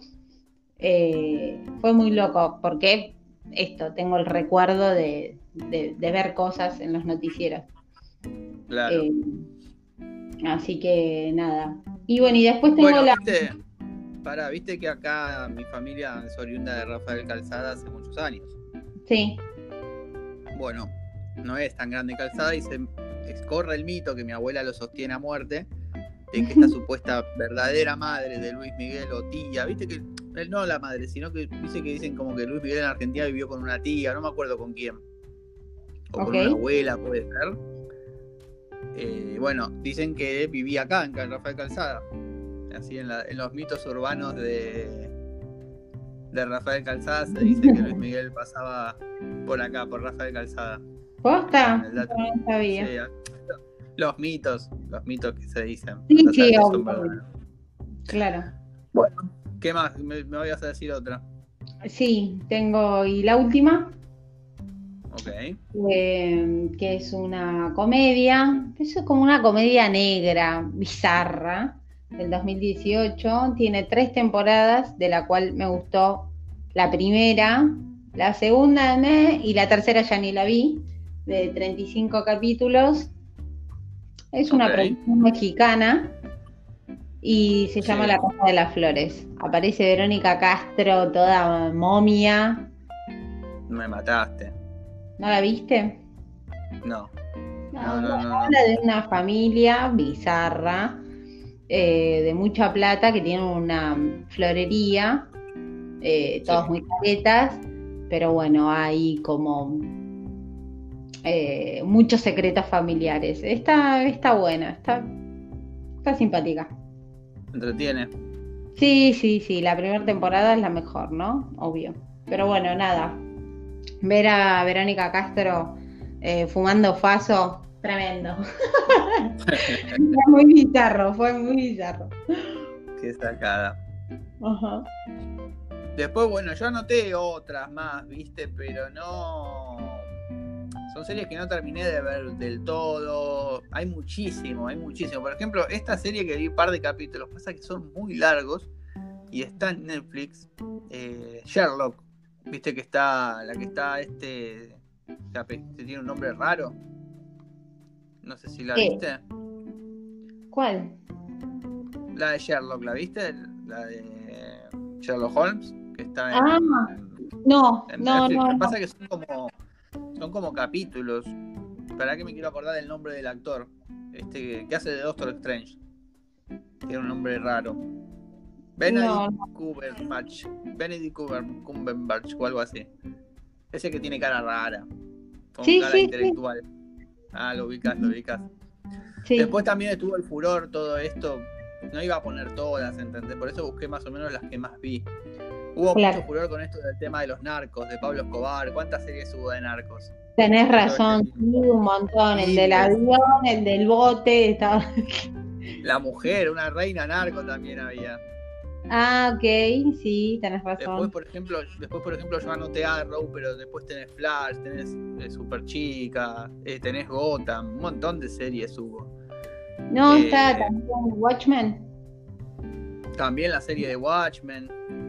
Eh, fue muy loco, porque esto, tengo el recuerdo de, ver cosas en los noticieros. Claro. Eh, así que nada, Y bueno, y después tengo Bueno, la. Para, viste que acá mi familia es oriunda de Rafael Calzada hace muchos años. Sí, Bueno, no es tan grande Calzada y se corre el mito que mi abuela lo sostiene a muerte de que esta supuesta verdadera madre de Luis Miguel o tía, viste que él no la madre, sino que dice que dicen como que Luis Miguel en Argentina vivió con una tía, no me acuerdo con quién. O con una abuela, puede ser. Eh, bueno, dicen que vivía acá, en Rafael Calzada. Así en, la- en los mitos urbanos de, de Rafael Calzada se dice que Luis Miguel pasaba por acá, por Rafael Calzada. ¿posta? No sabía. Sí, los mitos, los mitos que se dicen. Sí, son. Claro. Bueno, ¿qué más? Me, me voy a decir otra. Sí, tengo. Y la última, Ok. eh, que es una comedia. Es como una comedia negra, bizarra, del 2018. Tiene tres temporadas, de la cual me gustó la primera, la segunda, me, y la tercera ya ni la vi, de 35 capítulos. Es una Ok. producción mexicana y se llama Sí. La Casa de las Flores. Aparece Verónica Castro, toda momia. Me mataste. ¿No la viste? No. No, No, no, no, no. Habla de una familia bizarra, eh, de mucha plata, que tiene una florería, eh, todos Sí. muy caretas, pero bueno, hay como eh, muchos secretos familiares. Está, está buena, está, está simpática. Entretiene. Sí, sí, sí, la primera temporada es la mejor, ¿no? Obvio. Pero bueno, nada. Ver a Verónica Castro eh, fumando faso, tremendo. Fue muy bizarro, fue muy bizarro. Qué sacada. Ajá. Después, bueno, yo anoté otras más, viste, pero no. Son series que no terminé de ver del todo. Hay muchísimo, hay muchísimo. Por ejemplo, esta serie que vi un par de capítulos, pasa que son muy largos y está en Netflix. eh, Sherlock, viste que está, la que está este, que tiene un nombre raro. No sé si la viste. ¿Cuál? La de Sherlock, ¿la viste? La de Sherlock Holmes, que está en, Ah, No, en no, no, Lo que no. pasa es que son como, son como capítulos. Para que me quiero acordar del nombre del actor. Este que hace de Doctor Strange. Tiene un nombre raro. Benedict No, Cumberbatch. Benedict Cumber- Cumberbatch o algo así. Ese que tiene cara rara. Con Sí, cara sí, sí. Ah, lo ubicas, lo ubicas. Sí. Después también estuvo el furor, todo esto. No iba a poner todas, ¿entendés? Por eso busqué más o menos las que más vi. Hubo Claro. mucho furor con esto del tema de los narcos, de Pablo Escobar. ¿Cuántas series hubo de narcos? Tenés razón, sí, un montón. El del avión, el del bote, estaba. La mujer, una reina narco también había. Ah, ok, sí, tenés Después, razón. por ejemplo, después, por ejemplo, yo anoté Arrow, pero después tenés Flash, tenés eh, Super Chica, eh, tenés Gotham, un montón de series hubo. No, eh, está también Watchmen. También la serie de Watchmen.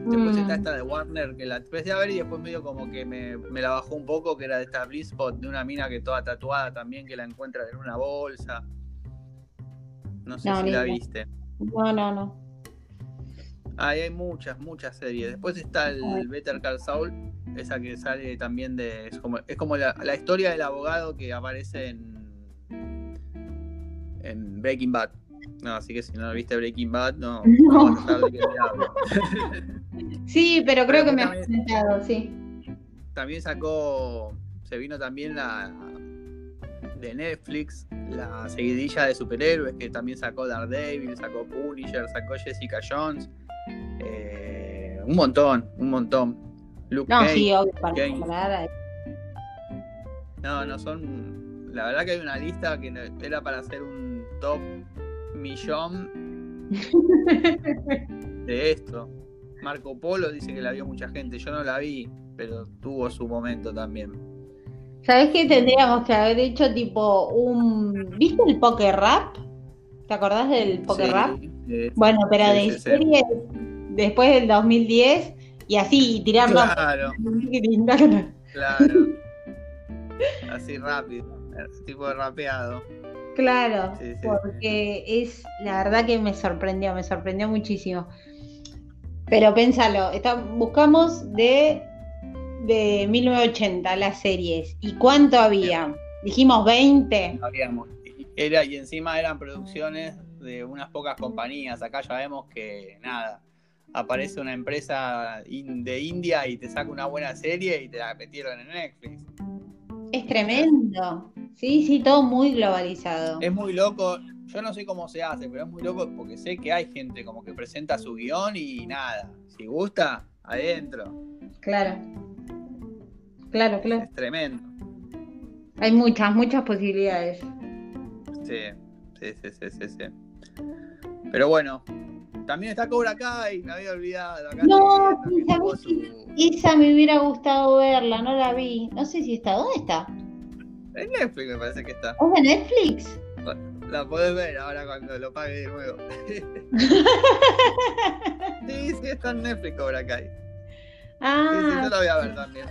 Después Mm. está esta de Warner que la empecé a ver y después medio como que me, me la bajó un poco, que era de esta Blizzpot, de una mina que toda tatuada también, que la encuentra en una bolsa. No sé No, si la viste. No, no, no. Ahí hay muchas, muchas series. Después está el. Better Call Saul, esa que sale también de. Es como, es como la, la historia del abogado que aparece en. en Breaking Bad. No, así que si no viste Breaking Bad, no, No. no vas a saber de qué te hablo. Sí, pero creo Pero que me has comentado, sí. También sacó. Se vino también la. de Netflix, la seguidilla de superhéroes que también sacó Daredevil, sacó Punisher, sacó Jessica Jones. Eh, un montón, un montón. Luke No, sí, obvio, para. No, no son. La verdad que hay una lista que era para hacer un top millón de esto. Marco Polo dice que la vio mucha gente. Yo no la vi, pero tuvo su momento también. ¿Sabés qué tendríamos que haber hecho tipo un... ¿Viste el poker rap? ¿Te acordás del poker Sí, rap? Eh, Bueno, pero de series después del 2010 y así, y tirarlo. claro, claro. Así rápido, tipo de rapeado. Claro, Sí, sí, sí. porque es la verdad que me sorprendió, me sorprendió muchísimo. Pero pénsalo, está- buscamos de, de 1980 las series. ¿Y cuánto había? Dijimos 20. Habíamos- Era, y encima eran producciones de unas pocas compañías. Acá ya vemos que nada. Aparece una empresa in- de India y te saca una buena serie y te la metieron en Netflix. Es tremendo. Sí, sí, todo muy globalizado. Es muy loco. Yo no sé cómo se hace, pero es muy loco porque sé que hay gente como que presenta su guion y nada. Si gusta, adentro. Claro. Claro, claro. Es tremendo. Hay muchas, muchas posibilidades. Sí, sí, sí, sí, sí, sí. Pero bueno, también está Cobra Kai, me había olvidado. Acá No, estoy viendo que tuvo ¿sabes su- Esa me hubiera gustado verla, no la vi. No sé si está. ¿Dónde está? En Netflix me parece que está. ¿Es de Netflix? La podés ver ahora cuando lo pague de nuevo. sí, sí, está en Netflix Cobra Kai. Sí, sí, Ah, yo la voy a ver también.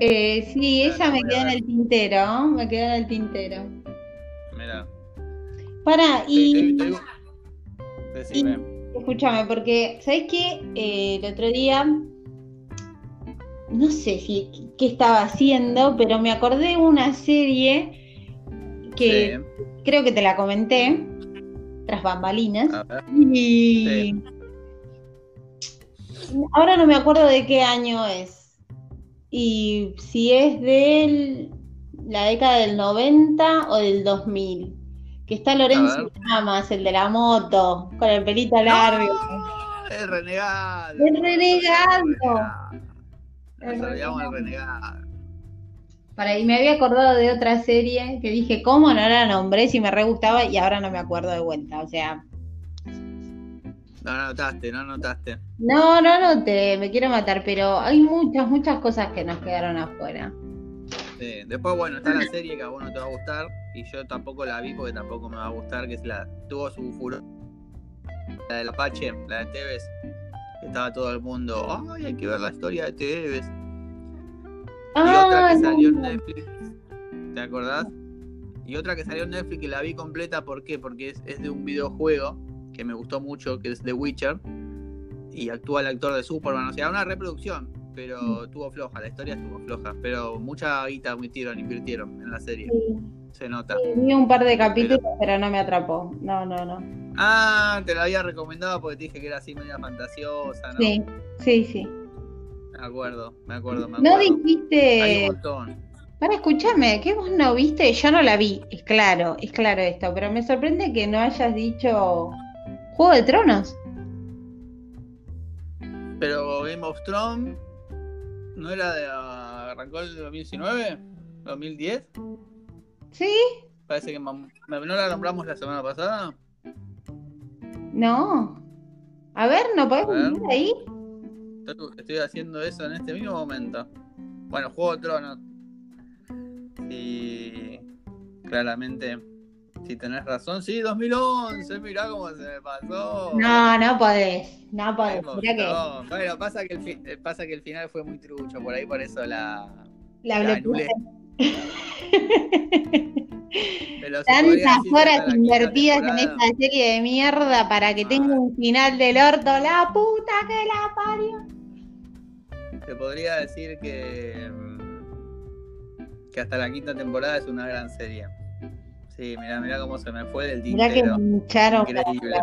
eh, sí, esa me queda en el tintero. Me queda en el tintero. Para, y Decime. escúchame, porque, ¿sabes qué? Eh, el otro día, no sé si qué estaba haciendo, pero me acordé de una serie que Sí, creo que te la comenté, tras bambalinas. Y ahora no me acuerdo de qué año es. Y si es de la década del 90 o del 2000. Que está Lorenzo. Lamas, el de la moto, con el pelito largo. El renegado. El renegado. El olvidamos del renegado. renegado. Para, y me había acordado de otra serie que dije, ¿cómo no la nombré si me re gustaba? Y ahora no me acuerdo de vuelta. O sea, No anotaste, no anotaste. no, no, no te, me quiero matar, pero hay muchas, muchas cosas que nos quedaron afuera. Sí. Después, bueno, está la serie que a vos no te va a gustar. Y yo tampoco la vi porque tampoco me va a gustar. Que es la. Tuvo su furor. La del Apache, la de Tevez. Que estaba todo el mundo. ¡Ay, hay que ver la historia de Tevez! Y otra Ah, que salió en. Netflix. ¿Te acordás? Y otra que salió en Netflix que la vi completa. ¿Por qué? Porque es, es de un videojuego que me gustó mucho, que es The Witcher. Y actúa el actor de Superman. O sea, una reproducción. Pero estuvo floja, la historia estuvo floja. Pero mucha guita metieron, invirtieron en la serie. Sí, Se nota. sí, vi un par de capítulos, pero no me atrapó. No, no, no. Ah, te la había recomendado porque te dije que era así media fantasiosa, ¿no? Sí, sí, sí. Me acuerdo, me acuerdo, me No acuerdo. Hay un dijiste. montón. Para escucharme, ¿qué vos no viste? Yo no la vi, es claro, es claro esto, pero me sorprende que no hayas dicho Juego de Tronos. Pero Game of Thrones no era de ah, arrancó el 2019, 2010. ¿Sí? Parece que no la nombramos la semana pasada. No. A ver, ¿no podés A ver. ahí? Estoy, estoy haciendo eso en este mismo momento. Bueno, Juego de Tronos. Y claramente, si tenés razón, sí, 2011, mirá cómo se me pasó. No, no podés, no podés. Mirá que Thrones. Bueno, pasa que, el eh, pasa que el final fue muy trucho, por ahí por eso la, la la Tantas horas invertidas en esta serie de mierda para que tenga un final del orto. La puta que la parió. Se podría decir que, mm, que hasta la quinta temporada es una gran serie. Sí, mirá, mirá cómo se me fue del Mirá que tintero. me hincharon la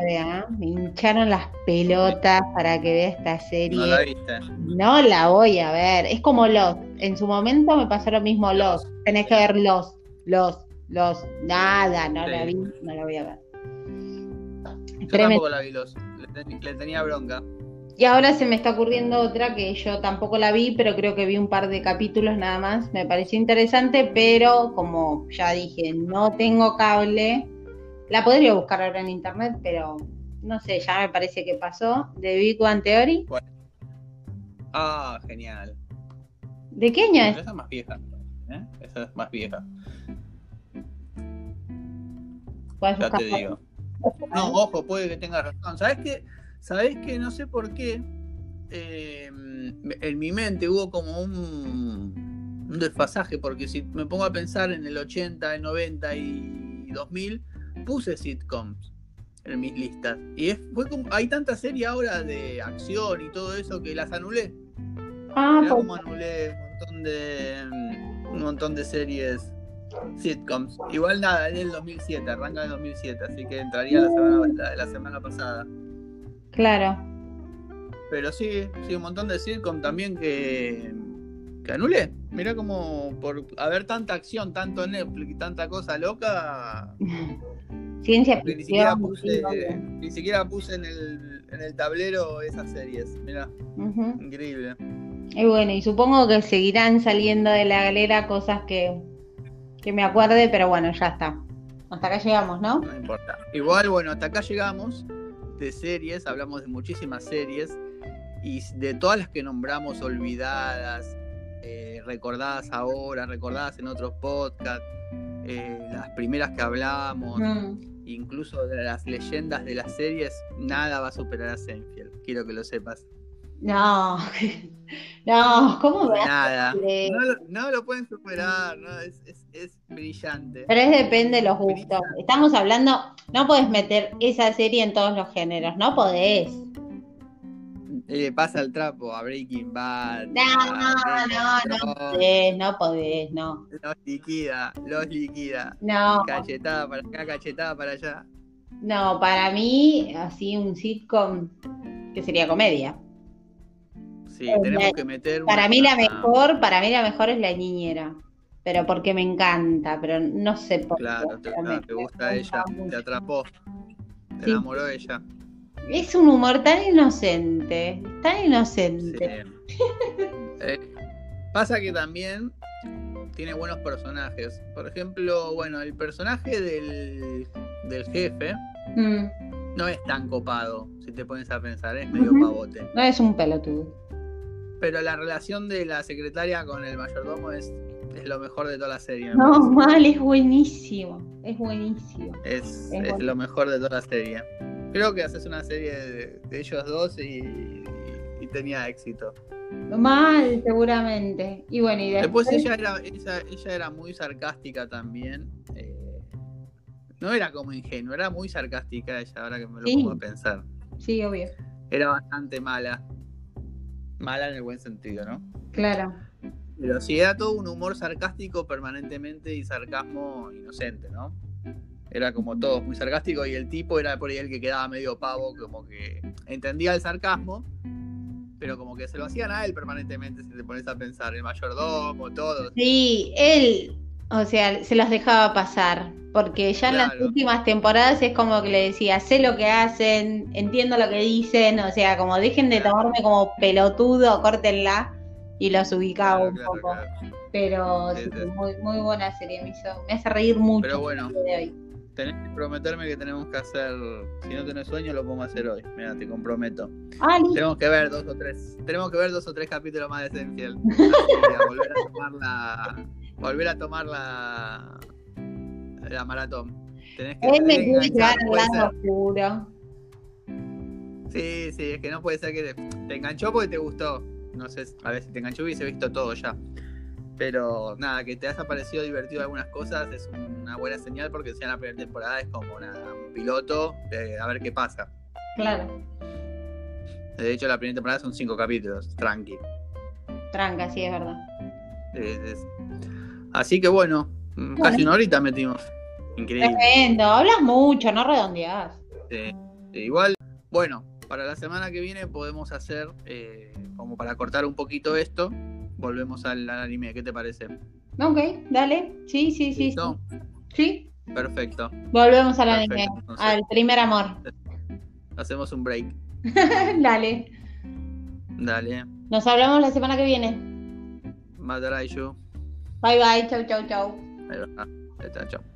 ¿eh? me hincharon las pelotas para que vea esta serie. No la viste. No la voy a ver. Es como Lost. En su momento me pasó lo mismo Lost. Tenés que ver Lost, Lost, Lost. Nada, no Sí. la vi, no la voy a ver. Yo Tremendo. tampoco la vi, los, le, ten- le tenía bronca. Y ahora se me está ocurriendo otra que yo tampoco la vi, pero creo que vi un par de capítulos nada más. Me pareció interesante, pero como ya dije, no tengo cable. La podría buscar ahora en internet, pero no sé, ya me parece que pasó. De Big One Theory. Ah, genial. ¿De qué año es? esa es más vieja. ¿eh? Esa es más vieja, ya te digo. No, ojo, puede que tengas razón. ¿Sabes qué? ¿Sabes qué? No sé por qué. eh, en mi mente hubo como un. un desfasaje, porque si me pongo a pensar en el 80, el 90 y 2000, puse sitcoms en mis listas. Y es, fue como, hay tanta serie ahora de acción y todo eso que las anulé. Ah, pues, cómo anulé un montón de un montón de series sitcoms. Igual nada, es del 2007, arranca del 2007, así que entraría la semana, la la semana pasada. Claro. Pero sí, sí, un montón de sitcom también que, que anulé. Mirá como por haber tanta acción, tanto Netflix y tanta cosa loca, Ciencia que ni siquiera ficción. puse, ni siquiera puse en el, en el tablero esas series. Mirá, increíble. Y bueno, y supongo que seguirán saliendo de la galera cosas que, que me acuerde, pero bueno, ya está. Hasta acá llegamos, ¿no? No importa. Igual, bueno, hasta acá llegamos de series, hablamos de muchísimas series y de todas las que nombramos olvidadas, eh, recordadas ahora, recordadas en otros podcasts, eh, las primeras que hablamos, Mm. incluso de las leyendas de las series, nada va a superar a Seinfeld. Quiero que lo sepas. No, no, ¿cómo me Nada. hace? No, lo- no lo pueden superar, no, es, es- es brillante. Pero es depende de los gustos. Estamos hablando, no podés meter esa serie en todos los géneros, no podés. Eh, pasa el trapo a Breaking Bad. No, a no, no Thrones. podés, no podés, no. Los liquida, los liquida. No, Cachetada para acá, cachetada para allá. no, para mí, así un sitcom que sería comedia. Sí, tenemos me- que meter. Para mí la mejor, para mí la mejor es la niñera. Pero porque me encanta, pero no sé por Claro, qué. te, claro, te me gusta ella, mucho. te atrapó, te Sí. enamoró ella. Es un humor tan inocente, tan Sí. inocente. Eh, pasa que también tiene buenos personajes. Por ejemplo, bueno, el personaje del, del jefe Mm, no es tan copado, si te pones a pensar, es medio pavote. no es un pelotudo. Pero la relación de la secretaria con el mayordomo es, es lo mejor de toda la serie. No, parece. mal, es buenísimo. Es buenísimo. Es, Es lo mejor de toda la serie. Creo que haces una serie de, de ellos dos y, y tenía éxito. Mal, seguramente. Y bueno, y después. Después ella era, ella, ella era muy sarcástica también. eh, no era como ingenua, era muy sarcástica ella, ahora que me lo Sí. pongo a pensar. Sí, obvio. Era bastante mala. Mala en el buen sentido, ¿no? Claro. Pero sí, era todo un humor sarcástico permanentemente y sarcasmo inocente, ¿no? Era como todo muy sarcástico y el tipo era por ahí el que quedaba medio pavo, como que entendía el sarcasmo, pero como que se lo hacían a él permanentemente, si te pones a pensar, el mayordomo, todo. Sí, él, o sea, se los dejaba pasar. Porque ya en las últimas temporadas es como que le decía, sé lo que hacen, entiendo lo que dicen, o sea, como dejen de Claro. tomarme como pelotudo, córtenla. Y los ubicaba Claro, un poco. Pero Sí, sí, sí. muy, muy buena serie, me, hizo, me hace reír mucho. Pero bueno. de hoy. Tenés que prometerme que tenemos que hacer, si no tenés sueño, lo podemos hacer hoy. Mira, te comprometo. Ah. Tenemos que ver dos o tres, tenemos que ver dos o tres capítulos más de a volver a tomar la, volver a tomar la, la maratón. Tenés que, Él me quiere llevar al lado oscuro. Sí, sí, es que no puede ser que te, te enganchó porque te gustó. No sé, a ver si te enganchó hubiese visto todo ya. Pero nada, que te haya parecido divertido algunas cosas es una buena señal porque si en la primera temporada es como nada, un piloto de a ver qué pasa. Claro, De hecho, la primera temporada son cinco capítulos, tranqui. tranca, sí, es verdad. Es- es- Así que bueno, mm, casi una horita metimos. Increíble. Tremendo, hablas mucho, no redondeás. Sí, igual, bueno, para la semana que viene podemos hacer, eh, como para cortar un poquito esto, volvemos al, al anime. ¿Qué te parece? Ok, dale. Sí, sí, sí. ¿Listo? Sí, Perfecto. volvemos al Perfecto, anime, entonces. al primer amor. Hacemos un break. dale. Dale. Nos hablamos la semana que viene. Bye bye, chau, chau, chau. Ahí va. Ahí está, chao.